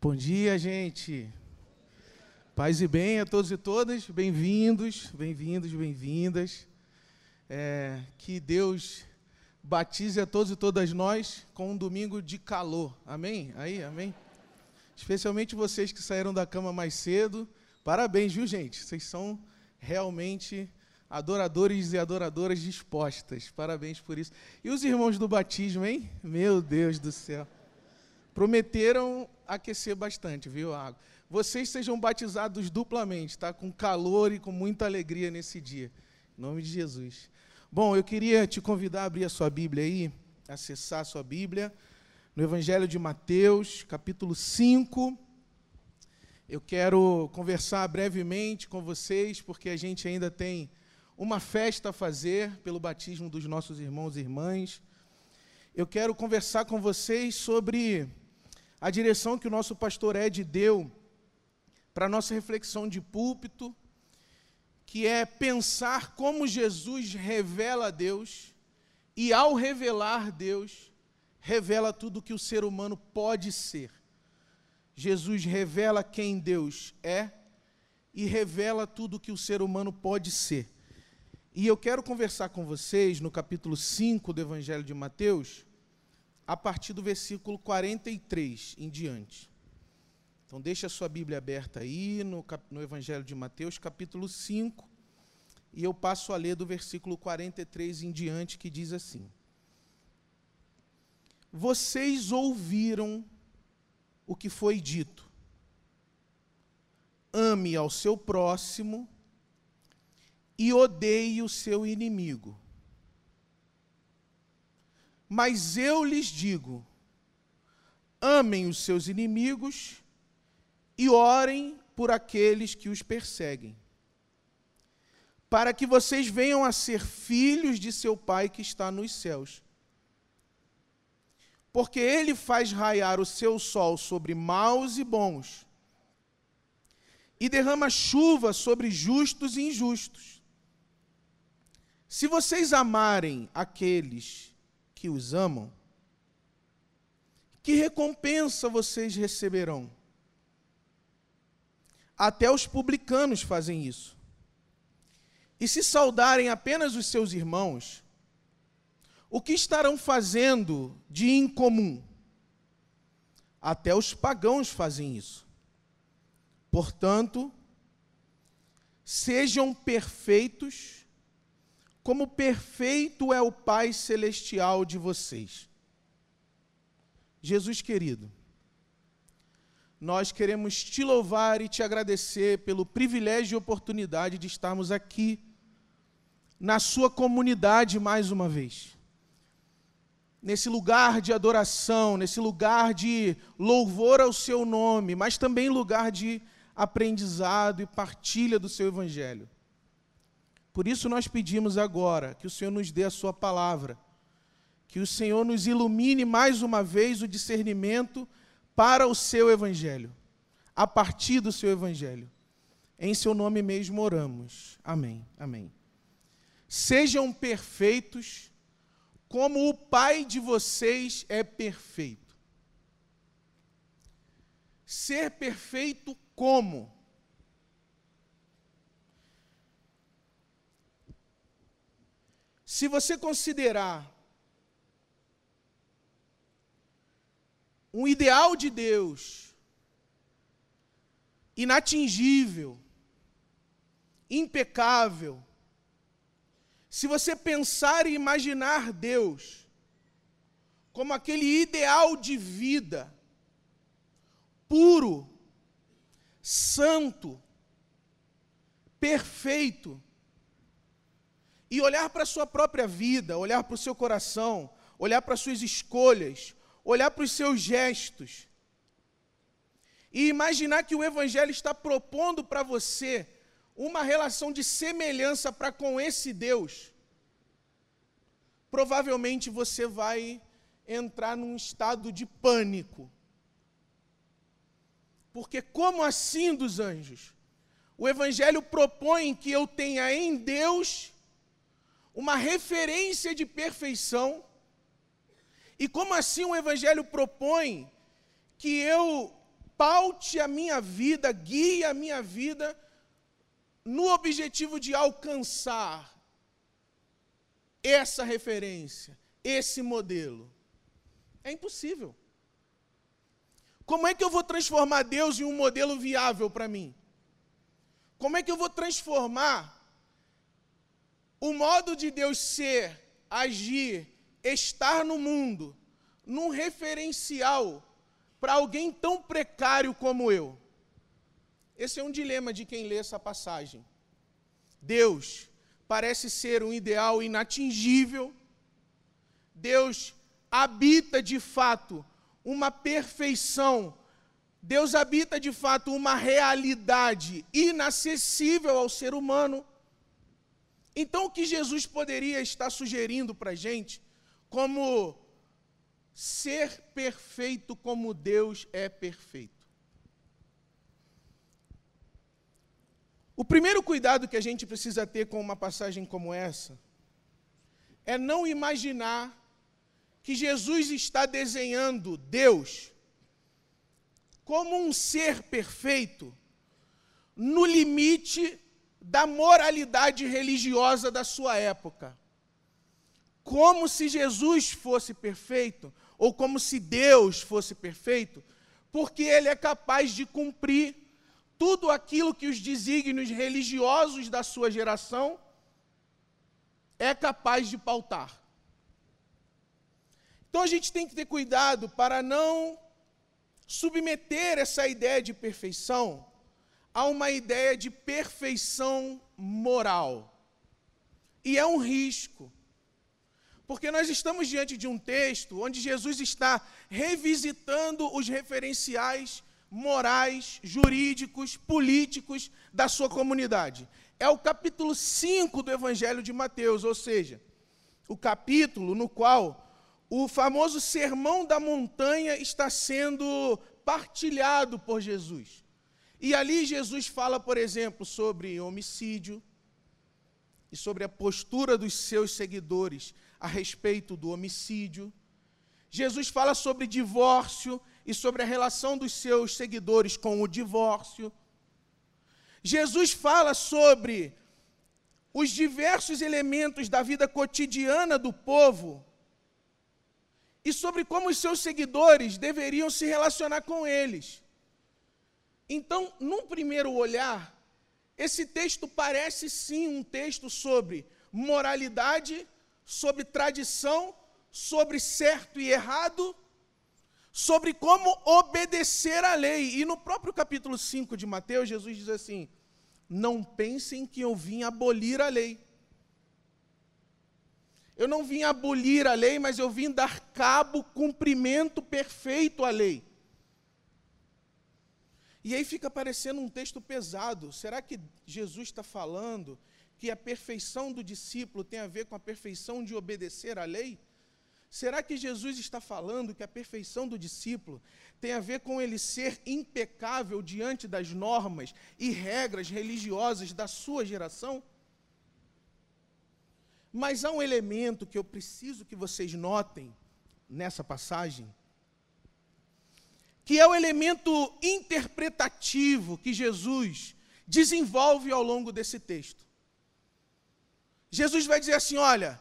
Bom dia, gente. Paz e bem a todos e todas. Bem-vindos, bem-vindos, bem-vindas. É, que Deus batize a todos e todas nós com um domingo de calor. Amém? Aí, amém? Especialmente vocês que saíram da cama mais cedo. Parabéns, viu, gente? Vocês são realmente adoradores e adoradoras dispostas. Parabéns por isso. E os irmãos do batismo, hein? Meu Deus do céu. Prometeram aquecer bastante, viu, água? Vocês sejam batizados duplamente, tá? Com calor e com muita alegria nesse dia. Em nome de Jesus. Bom, eu queria te convidar a abrir a sua Bíblia aí, acessar a sua Bíblia, no Evangelho de Mateus, capítulo 5. Eu quero conversar brevemente com vocês, porque a gente ainda tem uma festa a fazer pelo batismo dos nossos irmãos e irmãs. Eu quero conversar com vocês sobre a direção que o nosso pastor Ed deu para a nossa reflexão de púlpito, que é pensar como Jesus revela a Deus e, ao revelar Deus, revela tudo que o ser humano pode ser. Jesus revela quem Deus é e revela tudo que o ser humano pode ser. E eu quero conversar com vocês no capítulo 5 do Evangelho de Mateus, a partir do versículo 43 em diante. Então, deixa a sua Bíblia aberta aí no, no Evangelho de Mateus, capítulo 5, e eu passo a ler do versículo 43 em diante, que diz assim: Vocês ouviram o que foi dito, ame ao seu próximo e odeie o seu inimigo. Mas eu lhes digo: amem os seus inimigos e orem por aqueles que os perseguem, para que vocês venham a ser filhos de seu Pai que está nos céus. Porque ele faz raiar o seu sol sobre maus e bons, e derrama chuva sobre justos e injustos. Se vocês amarem aqueles que os amam, que recompensa vocês receberão? Até os publicanos fazem isso. E se saudarem apenas os seus irmãos, o que estarão fazendo de incomum? Até os pagãos fazem isso. Portanto, sejam perfeitos como perfeito é o Pai celestial de vocês. Jesus querido, nós queremos te louvar e te agradecer pelo privilégio e oportunidade de estarmos aqui na sua comunidade mais uma vez. Nesse lugar de adoração, nesse lugar de louvor ao seu nome, mas também lugar de aprendizado e partilha do seu evangelho. Por isso nós pedimos agora que o Senhor nos dê a sua palavra, que o Senhor nos ilumine mais uma vez o discernimento para o seu evangelho, a partir do seu evangelho. Em seu nome mesmo oramos. Amém. Amém. Sejam perfeitos como o Pai de vocês é perfeito. Ser perfeito como? Se você considerar um ideal de Deus inatingível, impecável, se você pensar e imaginar Deus como aquele ideal de vida puro, santo, perfeito, e olhar para a sua própria vida, olhar para o seu coração, olhar para as suas escolhas, olhar para os seus gestos, e imaginar que o Evangelho está propondo para você uma relação de semelhança para com esse Deus, provavelmente você vai entrar num estado de pânico. Porque, como assim dos anjos? O Evangelho propõe que eu tenha em Deus uma referência de perfeição. E como assim o Evangelho propõe que eu paute a minha vida, guie a minha vida no objetivo de alcançar essa referência, esse modelo. É impossível. Como é que eu vou transformar Deus em um modelo viável para mim? Como é que eu vou transformar o modo de Deus ser, agir, estar no mundo, num referencial para alguém tão precário como eu? Esse é um dilema de quem lê essa passagem. Deus parece ser um ideal inatingível. Deus habita de fato uma perfeição. Deus habita de fato uma realidade inacessível ao ser humano. Então, o que Jesus poderia estar sugerindo para a gente, como ser perfeito como Deus é perfeito? O primeiro cuidado que a gente precisa ter com uma passagem como essa é não imaginar que Jesus está desenhando Deus como um ser perfeito no limite da moralidade religiosa da sua época. Como se Jesus fosse perfeito, ou como se Deus fosse perfeito, porque ele é capaz de cumprir tudo aquilo que os desígnios religiosos da sua geração é capaz de pautar. Então a gente tem que ter cuidado para não submeter essa ideia de perfeição a uma ideia de perfeição moral. E é um risco. Porque nós estamos diante de um texto onde Jesus está revisitando os referenciais morais, jurídicos, políticos da sua comunidade. É o capítulo 5 do Evangelho de Mateus, ou seja, o capítulo no qual o famoso Sermão da Montanha está sendo partilhado por Jesus. E ali Jesus fala, por exemplo, sobre homicídio e sobre a postura dos seus seguidores a respeito do homicídio. Jesus fala sobre divórcio e sobre a relação dos seus seguidores com o divórcio. Jesus fala sobre os diversos elementos da vida cotidiana do povo e sobre como os seus seguidores deveriam se relacionar com eles. Então, num primeiro olhar, esse texto parece sim um texto sobre moralidade, sobre tradição, sobre certo e errado sobre como obedecer à lei. E no próprio capítulo 5 de Mateus, Jesus diz assim: Não pensem que eu vim abolir a lei. Eu não vim abolir a lei, mas eu vim dar cabo, cumprimento perfeito à lei. E aí fica parecendo um texto pesado. Será que Jesus está falando que a perfeição do discípulo tem a ver com a perfeição de obedecer à lei? Será que Jesus está falando que a perfeição do discípulo tem a ver com ele ser impecável diante das normas e regras religiosas da sua geração? Mas há um elemento que eu preciso que vocês notem nessa passagem, que é o elemento interpretativo que Jesus desenvolve ao longo desse texto. Jesus vai dizer assim: olha,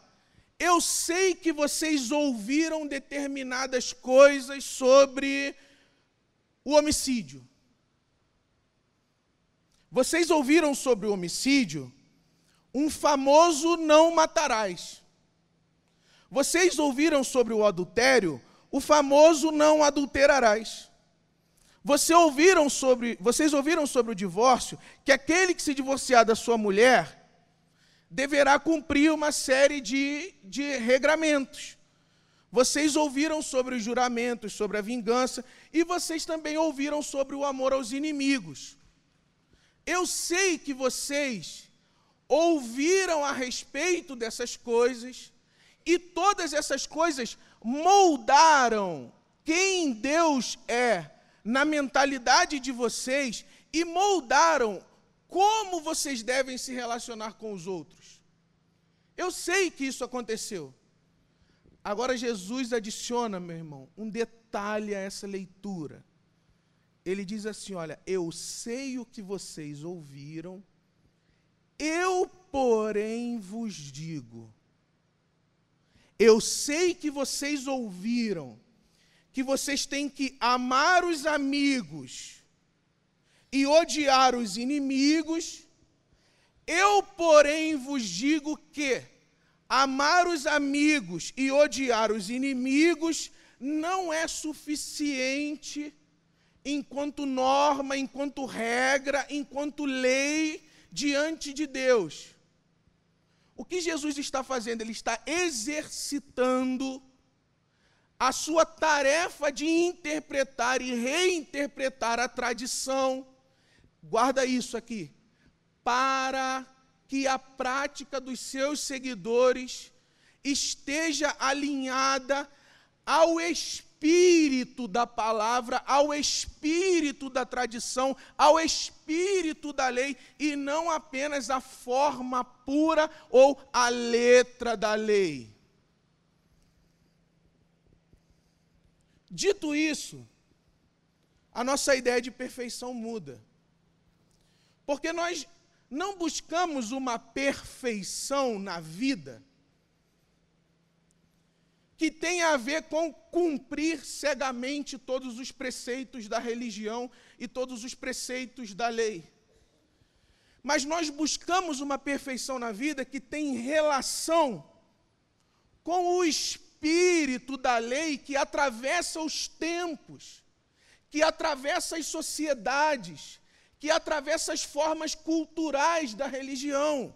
eu sei que vocês ouviram determinadas coisas sobre o homicídio. Vocês ouviram sobre o homicídio um famoso não matarás. Vocês ouviram sobre o adultério o famoso não adulterarás. Você ouviram sobre, vocês ouviram sobre o divórcio que aquele que se divorciar da sua mulher deverá cumprir uma série de, de regramentos. Vocês ouviram sobre os juramentos, sobre a vingança, e vocês também ouviram sobre o amor aos inimigos. Eu sei que vocês ouviram a respeito dessas coisas, e todas essas coisas moldaram quem Deus é na mentalidade de vocês e moldaram como vocês devem se relacionar com os outros. Eu sei que isso aconteceu. Agora Jesus adiciona, meu irmão, um detalhe a essa leitura. ele diz assim: Olha, eu sei o que vocês ouviram, eu, porém, vos digo. Eu sei que vocês ouviram, que vocês têm que amar os amigos e odiar os inimigos. Eu, porém, vos digo que amar os amigos e odiar os inimigos não é suficiente enquanto norma, enquanto regra, enquanto lei diante de Deus. O que Jesus está fazendo? Ele está exercitando a sua tarefa de interpretar e reinterpretar a tradição. Guarda isso aqui. Para que a prática dos seus seguidores esteja alinhada ao Espírito da palavra, ao espírito da tradição, ao espírito da lei, e não apenas a forma pura ou a letra da lei. Dito isso, a nossa ideia de perfeição muda. Porque nós não buscamos uma perfeição na vida que tem a ver com cumprir cegamente todos os preceitos da religião e todos os preceitos da lei. Mas nós buscamos uma perfeição na vida que tem relação com o espírito da lei que atravessa os tempos, que atravessa as sociedades, que atravessa as formas culturais da religião.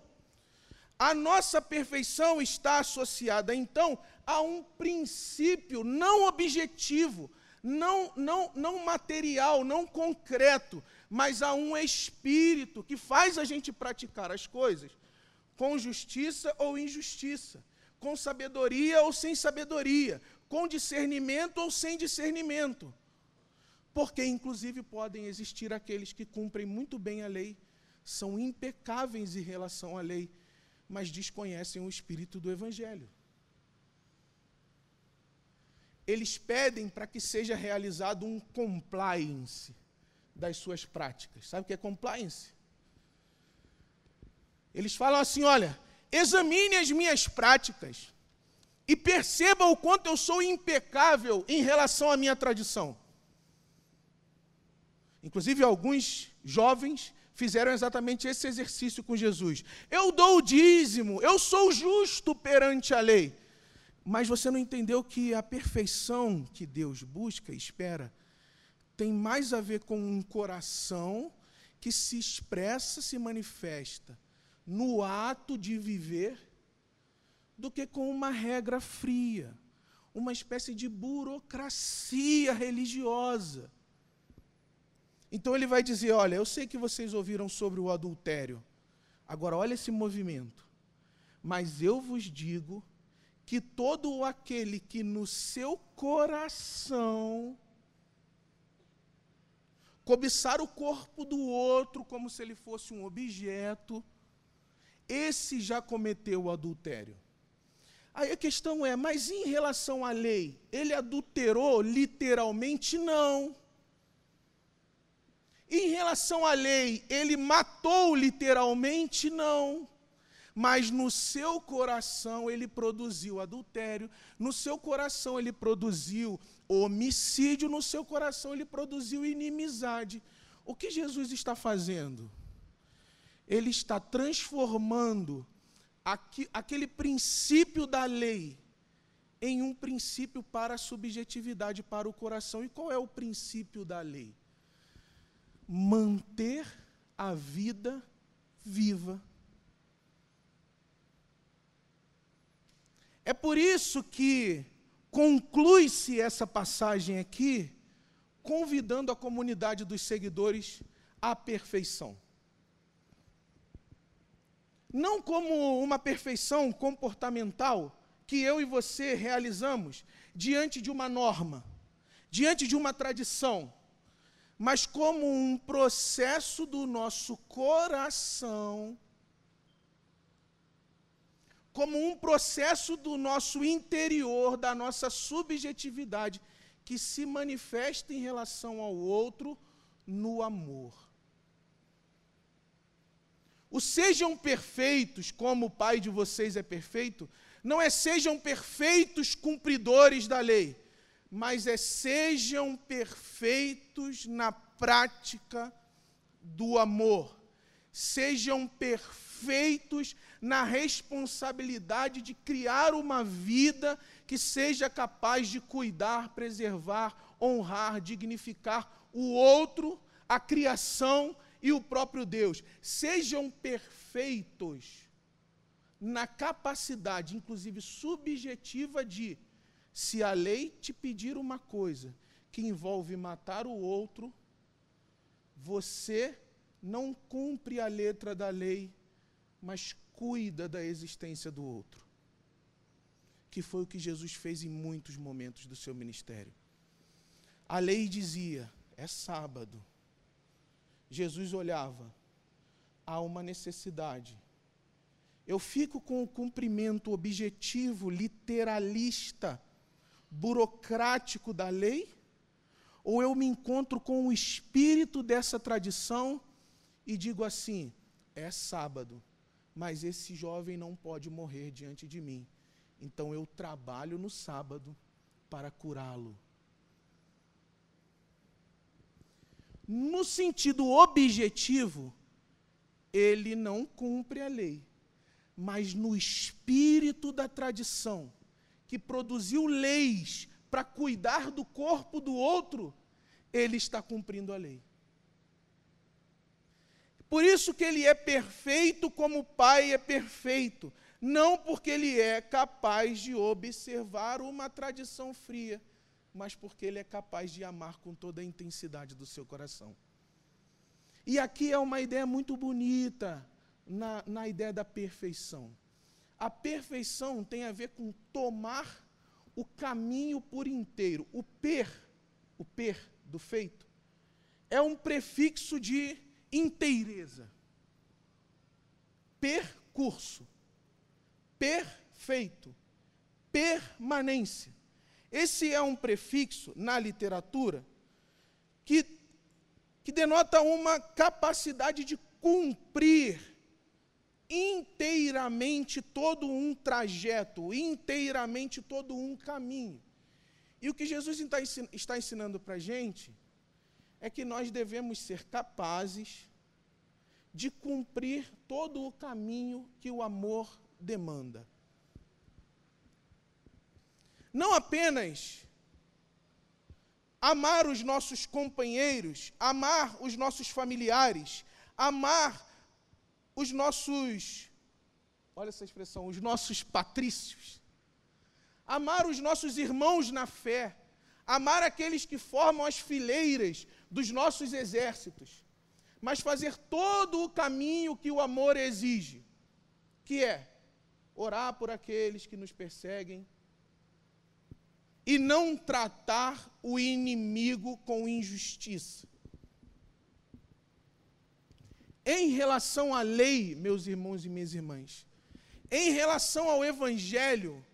A nossa perfeição está associada, então, a um princípio não objetivo, não, não, não material, não concreto, mas a um espírito que faz a gente praticar as coisas com justiça ou injustiça, com sabedoria ou sem sabedoria, com discernimento ou sem discernimento. Porque, inclusive, podem existir aqueles que cumprem muito bem a lei, são impecáveis em relação à lei, mas desconhecem o espírito do Evangelho eles pedem para que seja realizado um compliance das suas práticas. Sabe o que é compliance? Eles falam assim: olha, examine as minhas práticas e perceba o quanto eu sou impecável em relação à minha tradição. Inclusive, alguns jovens fizeram exatamente esse exercício com Jesus. Eu dou o dízimo, eu sou justo perante a lei. Mas você não entendeu que a perfeição que Deus busca e espera tem mais a ver com um coração que se expressa, se manifesta no ato de viver, do que com uma regra fria, uma espécie de burocracia religiosa. Então ele vai dizer: Olha, eu sei que vocês ouviram sobre o adultério, agora olha esse movimento, mas eu vos digo que todo aquele que no seu coração cobiçar o corpo do outro como se ele fosse um objeto, esse já cometeu o adultério. Aí a questão é, mas em relação à lei, ele adulterou literalmente? Não. Em relação à lei, ele matou literalmente? Não mas no seu coração ele produziu adultério, no seu coração ele produziu homicídio, no seu coração ele produziu inimizade. O que Jesus está fazendo? Ele está transformando aquele princípio da lei em um princípio para a subjetividade, para o coração. E qual é o princípio da lei? Manter a vida viva É por isso que conclui-se essa passagem aqui, convidando a comunidade dos seguidores à perfeição. Não como uma perfeição comportamental que eu e você realizamos diante de uma norma, diante de uma tradição, mas como um processo do nosso coração como um processo do nosso interior, da nossa subjetividade, que se manifesta em relação ao outro no amor. O sejam perfeitos como o Pai de vocês é perfeito, não é sejam perfeitos cumpridores da lei, mas é sejam perfeitos na prática do amor. Sejam perfeitos na responsabilidade de criar uma vida que seja capaz de cuidar, preservar, honrar, dignificar o outro, a criação e o próprio Deus. Sejam perfeitos na capacidade, inclusive subjetiva, de, se a lei te pedir uma coisa que envolve matar o outro, você não cumpre a letra da lei, mas cuida da existência do outro. Que foi o que Jesus fez em muitos momentos do seu ministério. A lei dizia: é sábado. Jesus olhava, há uma necessidade. Eu fico com o cumprimento objetivo, literalista, burocrático da lei? Ou eu me encontro com o espírito dessa tradição e digo assim: é sábado, mas esse jovem não pode morrer diante de mim. Então eu trabalho no sábado para curá-lo. No sentido objetivo, ele não cumpre a lei. Mas no espírito da tradição, que produziu leis para cuidar do corpo do outro, ele está cumprindo a lei. Por isso que ele é perfeito como o Pai é perfeito, não porque ele é capaz de observar uma tradição fria, mas porque ele é capaz de amar com toda a intensidade do seu coração. E aqui é uma ideia muito bonita na, na ideia da perfeição. A perfeição tem a ver com tomar o caminho por inteiro. O per, o per do feito, é um prefixo de inteireza. Percurso, perfeito, permanência. Esse é um prefixo na literatura que, que denota uma capacidade de cumprir inteiramente todo um trajeto, inteiramente todo um caminho. E o que Jesus está ensinando para a gente é que nós devemos ser capazes de cumprir todo o caminho que o amor demanda. Não apenas amar os nossos companheiros, amar os nossos familiares, amar os nossos, olha essa expressão, os nossos patrícios, amar os nossos irmãos na fé, amar aqueles que formam as fileiras dos nossos exércitos, mas fazer todo o caminho que o amor exige, que é orar por aqueles que nos perseguem, e não tratar o inimigo com injustiça. Em relação à lei, meus irmãos e minhas irmãs, em relação ao Evangelho,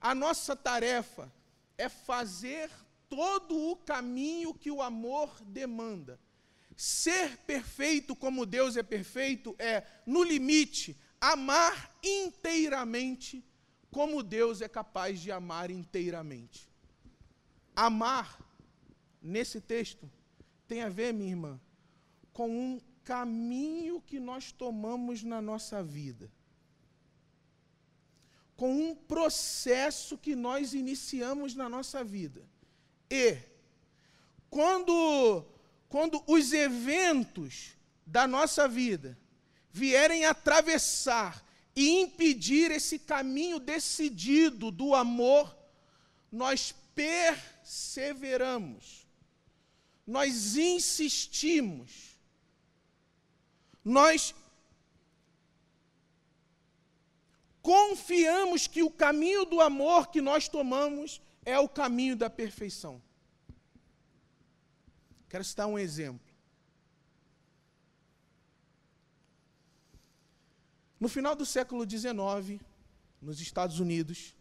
a nossa tarefa é fazer todo o caminho que o amor demanda. Ser perfeito como Deus é perfeito é, no limite, amar inteiramente como Deus é capaz de amar inteiramente. Amar, nesse texto, tem a ver, minha irmã, com um caminho que nós tomamos na nossa vida. Com um processo que nós iniciamos na nossa vida. E, quando, quando os eventos da nossa vida vierem atravessar e impedir esse caminho decidido do amor, nós perseveramos, nós insistimos, nós confiamos que o caminho do amor que nós tomamos é o caminho da perfeição. Quero citar um exemplo. No final do século XIX, nos Estados Unidos,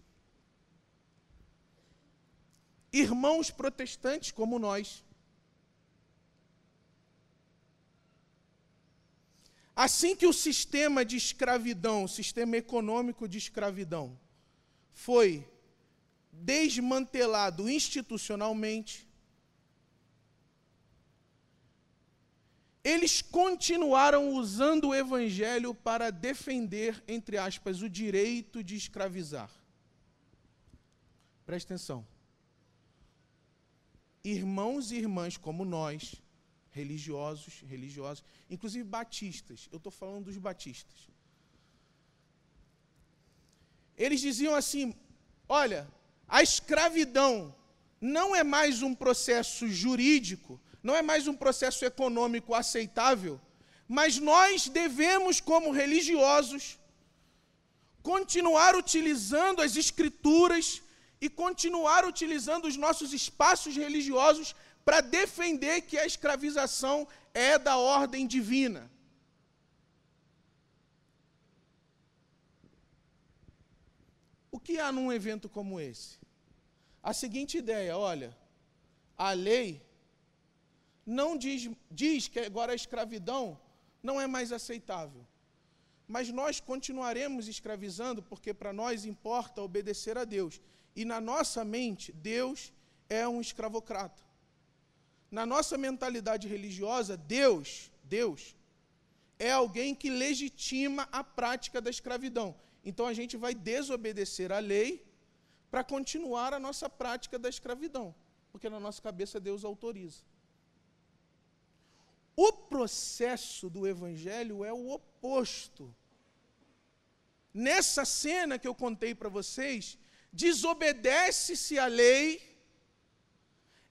irmãos protestantes como nós, assim que o sistema de escravidão, o sistema econômico de escravidão, foi desmantelado institucionalmente, eles continuaram usando o evangelho para defender, entre aspas, o direito de escravizar. Preste atenção. Irmãos e irmãs como nós, religiosos, religiosos, inclusive batistas, eu estou falando dos batistas. Eles diziam assim: olha, a escravidão não é mais um processo jurídico, não é mais um processo econômico aceitável, mas nós devemos, como religiosos, continuar utilizando as escrituras e continuar utilizando os nossos espaços religiosos para defender que a escravização é da ordem divina. O que há num evento como esse? A seguinte ideia: olha, a lei não diz, diz que agora a escravidão não é mais aceitável. Mas nós continuaremos escravizando porque para nós importa obedecer a Deus. E na nossa mente, Deus é um escravocrata. Na nossa mentalidade religiosa, Deus, Deus, é alguém que legitima a prática da escravidão. Então a gente vai desobedecer a lei para continuar a nossa prática da escravidão, porque na nossa cabeça Deus autoriza. O processo do evangelho é o oposto. Nessa cena que eu contei para vocês, desobedece-se a lei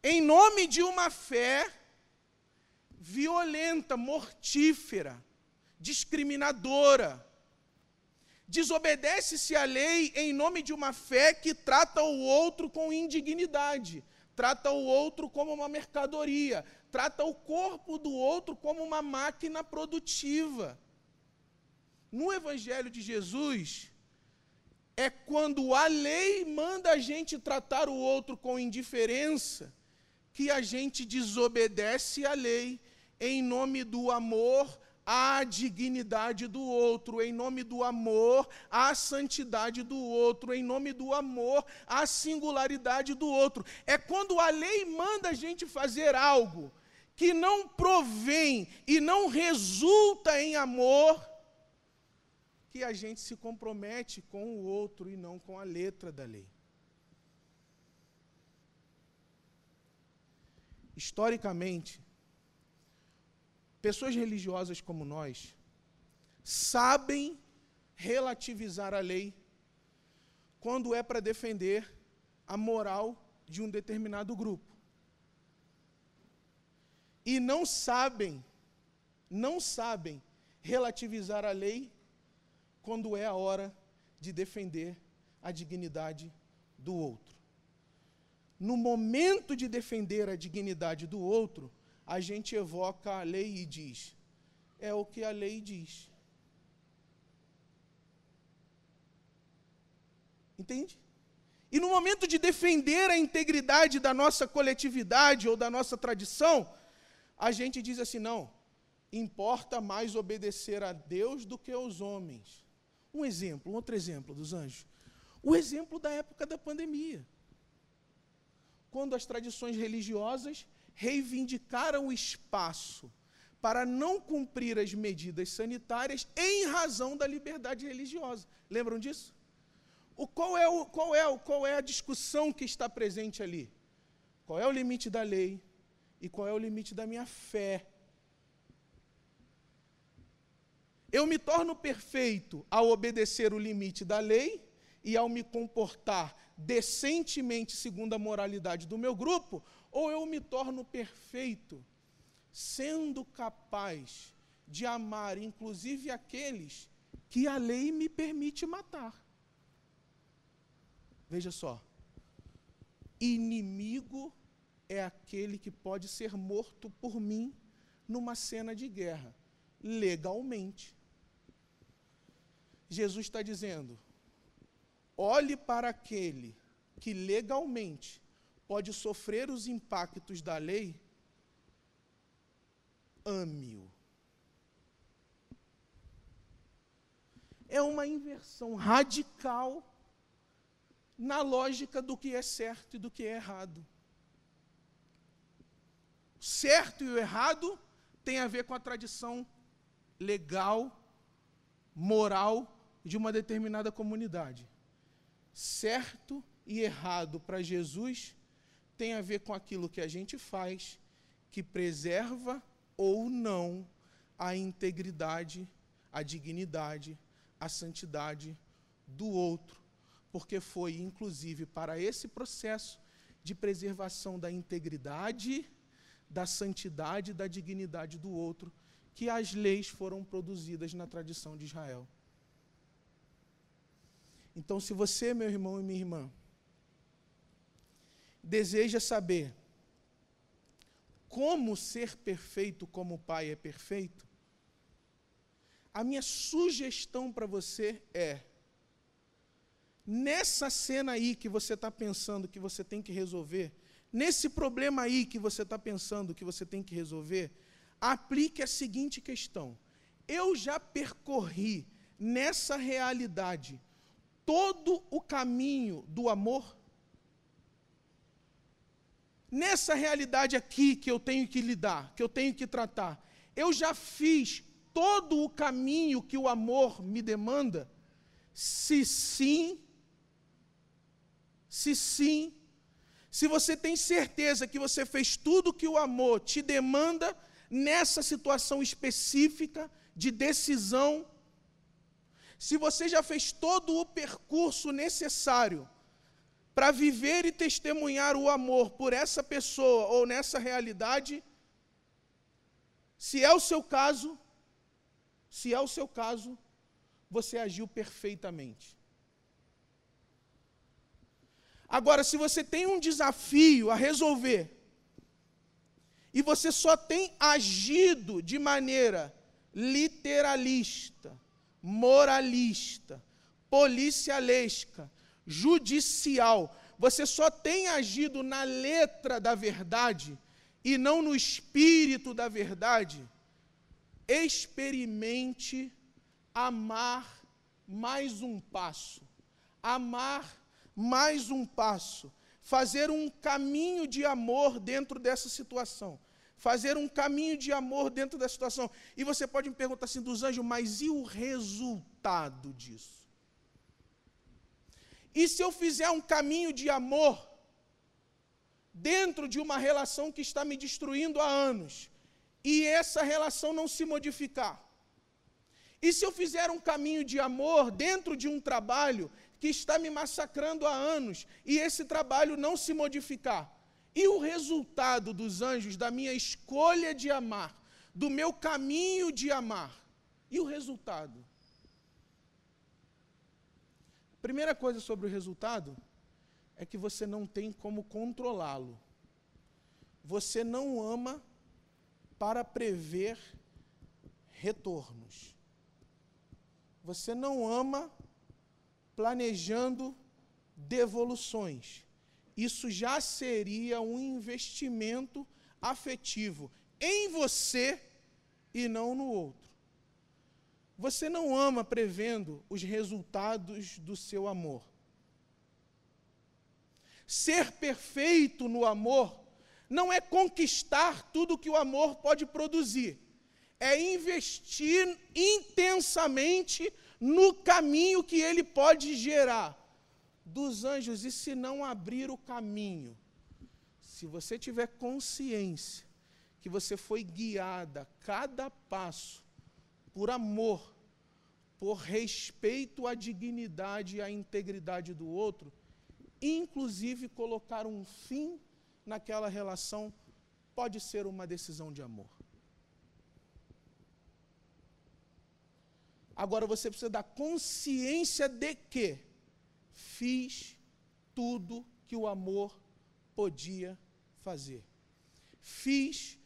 em nome de uma fé violenta, mortífera, discriminadora. Desobedece-se a lei em nome de uma fé que trata o outro com indignidade, trata o outro como uma mercadoria, trata o corpo do outro como uma máquina produtiva. No Evangelho de Jesus, é quando a lei manda a gente tratar o outro com indiferença, que a gente desobedece a lei em nome do amor à dignidade do outro, em nome do amor à santidade do outro, em nome do amor à singularidade do outro. É quando a lei manda a gente fazer algo que não provém e não resulta em amor, que a gente se compromete com o outro e não com a letra da lei. Historicamente, pessoas religiosas como nós sabem relativizar a lei quando é para defender a moral de um determinado grupo. E não sabem, não sabem relativizar a lei quando é a hora de defender a dignidade do outro. No momento de defender a dignidade do outro, a gente evoca a lei e diz: é o que a lei diz. Entende? E no momento de defender a integridade da nossa coletividade ou da nossa tradição, a gente diz assim: não, importa mais obedecer a Deus do que aos homens. Um exemplo, um outro exemplo dos anjos. O exemplo da época da pandemia. Quando as tradições religiosas reivindicaram o espaço para não cumprir as medidas sanitárias em razão da liberdade religiosa. Lembram disso? O, qual, é o, qual, é o, qual é a discussão que está presente ali? Qual é o limite da lei e qual é o limite da minha fé? Eu me torno perfeito ao obedecer o limite da lei e ao me comportar decentemente segundo a moralidade do meu grupo, ou eu me torno perfeito sendo capaz de amar inclusive aqueles que a lei me permite matar. Veja só. Inimigo é aquele que pode ser morto por mim numa cena de guerra, legalmente. Jesus está dizendo: olhe para aquele que legalmente pode sofrer os impactos da lei, ame-o. é uma inversão radical na lógica do que é certo e do que é errado. Certo e o errado tem a ver com a tradição legal, moral de uma determinada comunidade. Certo e errado para Jesus tem a ver com aquilo que a gente faz que preserva ou não a integridade, a dignidade, a santidade do outro, porque foi inclusive para esse processo de preservação da integridade, da santidade, da dignidade do outro que as leis foram produzidas na tradição de Israel. Então, se você, meu irmão e minha irmã, deseja saber como ser perfeito como o Pai é perfeito, a minha sugestão para você é: nessa cena aí que você está pensando que você tem que resolver, nesse problema aí que você está pensando que você tem que resolver, aplique a seguinte questão: eu já percorri nessa realidade todo o caminho do amor? Nessa realidade aqui que eu tenho que lidar, que eu tenho que tratar, eu já fiz todo o caminho que o amor me demanda? Se sim, se sim, se você tem certeza que você fez tudo que o amor te demanda nessa situação específica de decisão, se você já fez todo o percurso necessário para viver e testemunhar o amor por essa pessoa ou nessa realidade, se é o seu caso, se é o seu caso, você agiu perfeitamente. Agora, se você tem um desafio a resolver, e você só tem agido de maneira literalista, moralista, policialesca, judicial, você só tem agido na letra da verdade e não no espírito da verdade, experimente amar mais um passo. Amar mais um passo. Fazer um caminho de amor dentro dessa situação fazer um caminho de amor dentro da situação. E você pode me perguntar assim, dos anjos, mas e o resultado disso? E se eu fizer um caminho de amor dentro de uma relação que está me destruindo há anos, e essa relação não se modificar? E se eu fizer um caminho de amor dentro de um trabalho que está me massacrando há anos, e esse trabalho não se modificar? E o resultado dos anjos da minha escolha de amar, do meu caminho de amar? E o resultado? Primeira coisa sobre o resultado é que você não tem como controlá-lo. Você não ama para prever retornos. Você não ama planejando devoluções isso já seria um investimento afetivo em você e não no outro. Você não ama prevendo os resultados do seu amor. Ser perfeito no amor não é conquistar tudo que o amor pode produzir, é investir intensamente no caminho que ele pode gerar dos anjos, e se não abrir o caminho? Se você tiver consciência que você foi guiada cada passo por amor, por respeito à dignidade e à integridade do outro, inclusive colocar um fim naquela relação, pode ser uma decisão de amor. Agora você precisa dar consciência de que fiz tudo que o amor podia fazer. Fiz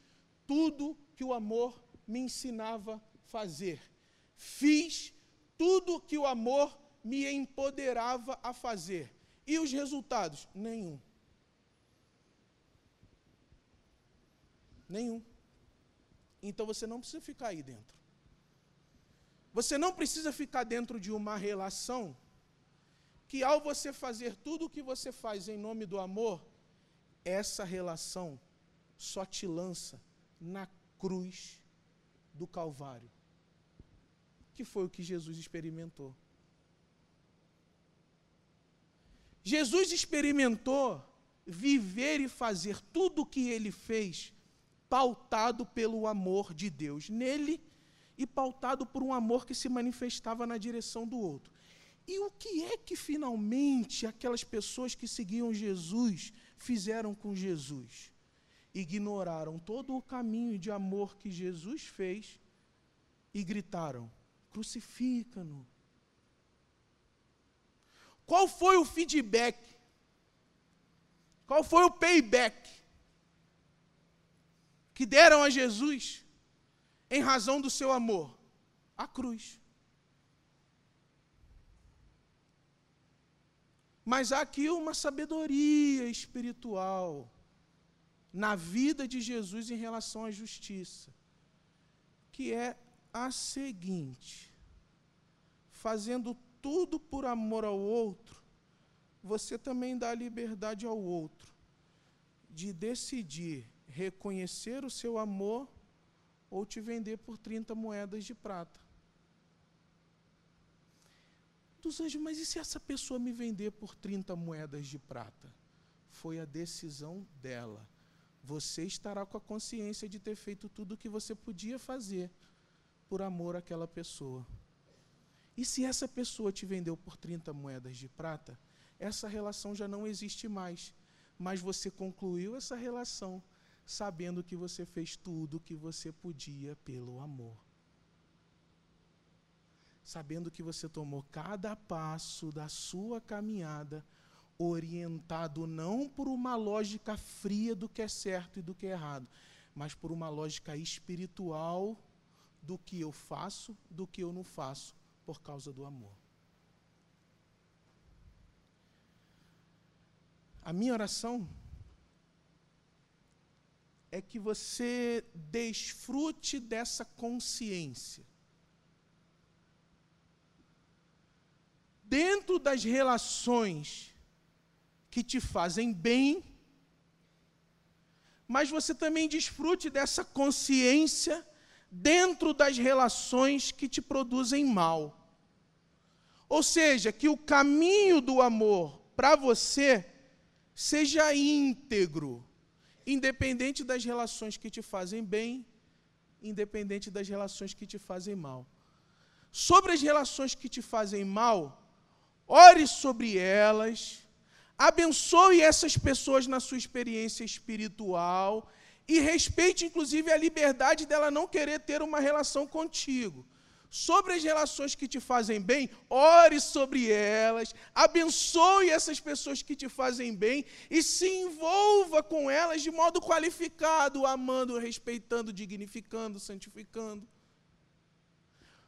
tudo que o amor me ensinava a fazer. Fiz tudo que o amor me empoderava a fazer. E os resultados? Nenhum. Nenhum. Então você não precisa ficar aí dentro. Você não precisa ficar dentro de uma relação que, ao você fazer tudo o que você faz em nome do amor, essa relação só te lança na cruz do Calvário, que foi o que Jesus experimentou. Jesus experimentou viver e fazer tudo o que ele fez pautado pelo amor de Deus nele e pautado por um amor que se manifestava na direção do outro. E o que é que finalmente aquelas pessoas que seguiam Jesus fizeram com Jesus? Ignoraram todo o caminho de amor que Jesus fez e gritaram: crucifica-no. Qual foi o feedback? Qual foi o payback que deram a Jesus em razão do seu amor? A cruz. Mas há aqui uma sabedoria espiritual na vida de Jesus em relação à justiça, que é a seguinte: fazendo tudo por amor ao outro, você também dá liberdade ao outro de decidir reconhecer o seu amor ou te vender por 30 moedas de prata. Dos anjos, mas e se essa pessoa me vender por 30 moedas de prata? Foi a decisão dela. Você estará com a consciência de ter feito tudo o que você podia fazer por amor àquela pessoa. E se essa pessoa te vendeu por 30 moedas de prata, essa relação já não existe mais. Mas você concluiu essa relação sabendo que você fez tudo o que você podia pelo amor sabendo que você tomou cada passo da sua caminhada orientado não por uma lógica fria do que é certo e do que é errado, mas por uma lógica espiritual do que eu faço, do que eu não faço, por causa do amor. A minha oração é que você desfrute dessa consciência dentro das relações que te fazem bem, mas você também desfrute dessa consciência dentro das relações que te produzem mal. Ou seja, que o caminho do amor para você seja íntegro, independente das relações que te fazem bem, independente das relações que te fazem mal. Sobre as relações que te fazem mal, ore sobre elas, abençoe essas pessoas na sua experiência espiritual e respeite, inclusive, a liberdade dela não querer ter uma relação contigo. Sobre as relações que te fazem bem, ore sobre elas, abençoe essas pessoas que te fazem bem e se envolva com elas de modo qualificado, amando, respeitando, dignificando, santificando.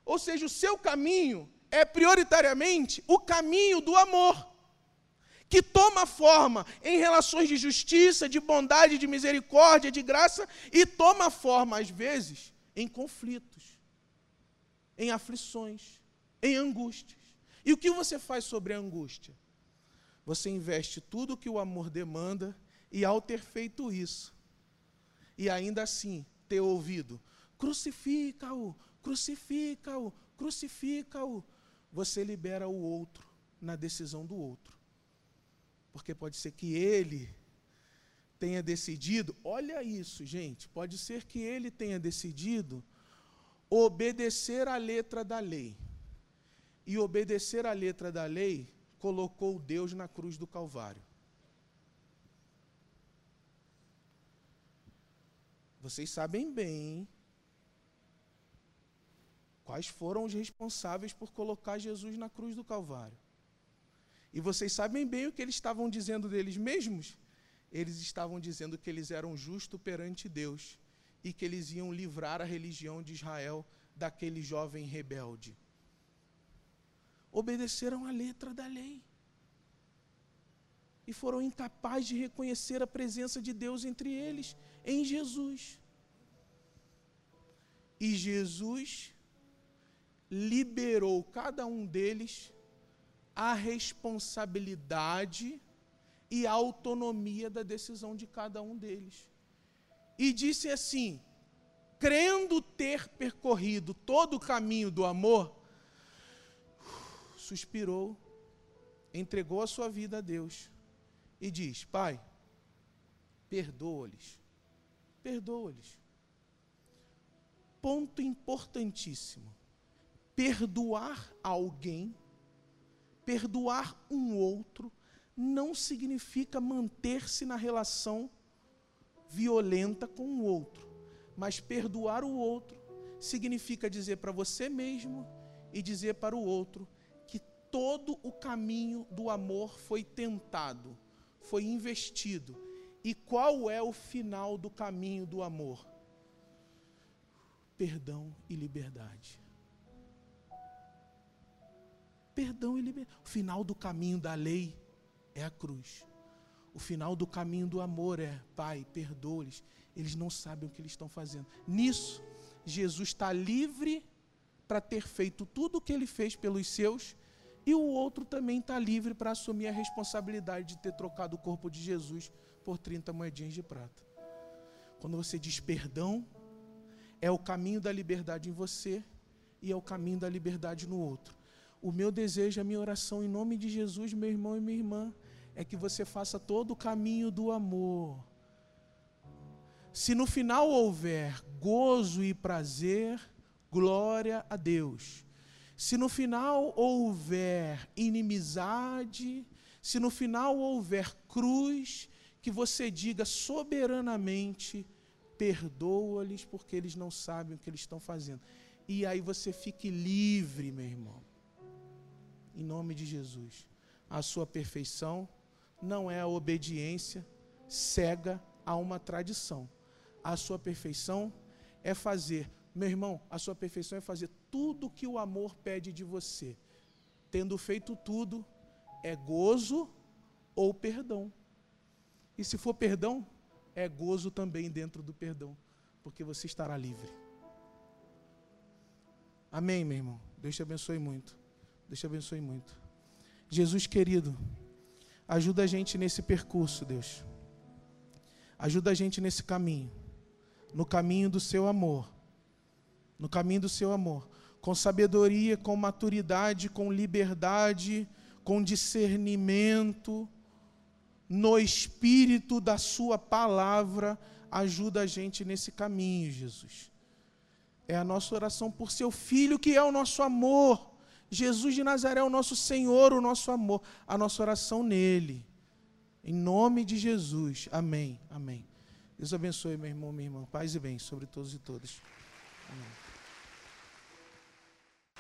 Ou seja, o seu caminho é prioritariamente o caminho do amor, que toma forma em relações de justiça, de bondade, de misericórdia, de graça, e toma forma, às vezes, em conflitos, em aflições, em angústias. E o que você faz sobre a angústia? Você investe tudo o que o amor demanda, e ao ter feito isso, e ainda assim ter ouvido, crucifica-o, crucifica-o, crucifica-o, você libera o outro na decisão do outro. Porque pode ser que ele tenha decidido, olha isso, gente, pode ser que ele tenha decidido obedecer à letra da lei. E obedecer à letra da lei colocou Deus na cruz do Calvário. Vocês sabem bem Quais foram os responsáveis por colocar Jesus na cruz do Calvário? E vocês sabem bem o que eles estavam dizendo deles mesmos? Eles estavam dizendo que eles eram justos perante Deus e que eles iam livrar a religião de Israel daquele jovem rebelde. Obedeceram a letra da lei e foram incapazes de reconhecer a presença de Deus entre eles, em Jesus. E Jesus liberou cada um deles a responsabilidade e a autonomia da decisão de cada um deles. E disse assim: crendo ter percorrido todo o caminho do amor, suspirou, entregou a sua vida a Deus e diz: Pai, perdoa-lhes, perdoa-lhes. Ponto importantíssimo: perdoar alguém, perdoar um outro, não significa manter-se na relação violenta com o outro mas perdoar o outro significa dizer para você mesmo e dizer para o outro que todo o caminho do amor foi tentado, foi investido. E qual é o final do caminho do amor? Perdão e liberdade. Perdão e liberdade. O final do caminho da lei é a cruz. O final do caminho do amor é, Pai, perdoa-lhes eles não sabem o que eles estão fazendo. Nisso, Jesus está livre para ter feito tudo o que ele fez pelos seus, e o outro também está livre para assumir a responsabilidade de ter trocado o corpo de Jesus por 30 moedinhas de prata. Quando você diz perdão, é o caminho da liberdade em você e é o caminho da liberdade no outro. O meu desejo, a minha oração em nome de Jesus, meu irmão e minha irmã, é que você faça todo o caminho do amor se no final houver gozo e prazer, glória a Deus. Se no final houver inimizade, se no final houver cruz, que você diga soberanamente: perdoa-lhes porque eles não sabem o que eles estão fazendo. E aí você fique livre, meu irmão. Em nome de Jesus. A sua perfeição não é a obediência cega a uma tradição a sua perfeição é fazer, meu irmão, a sua perfeição é fazer tudo que o amor pede de você. Tendo feito tudo, é gozo ou perdão. E se for perdão, é gozo também dentro do perdão, porque você estará livre. Amém, meu irmão. Deus te abençoe muito. Deus te abençoe muito. Jesus querido, ajuda a gente nesse percurso, Deus. Ajuda a gente nesse caminho no caminho do seu amor. No caminho do seu amor. Com sabedoria, com maturidade, com liberdade, com discernimento, no espírito da Sua palavra, ajuda a gente nesse caminho, Jesus. É a nossa oração por seu Filho, que é o nosso amor. Jesus de Nazaré é o nosso Senhor, o nosso amor. A nossa oração nele. Em nome de Jesus. Amém. Amém. Deus abençoe, meu irmão, minha irmã. Paz e bem sobre todos e todas. Amém.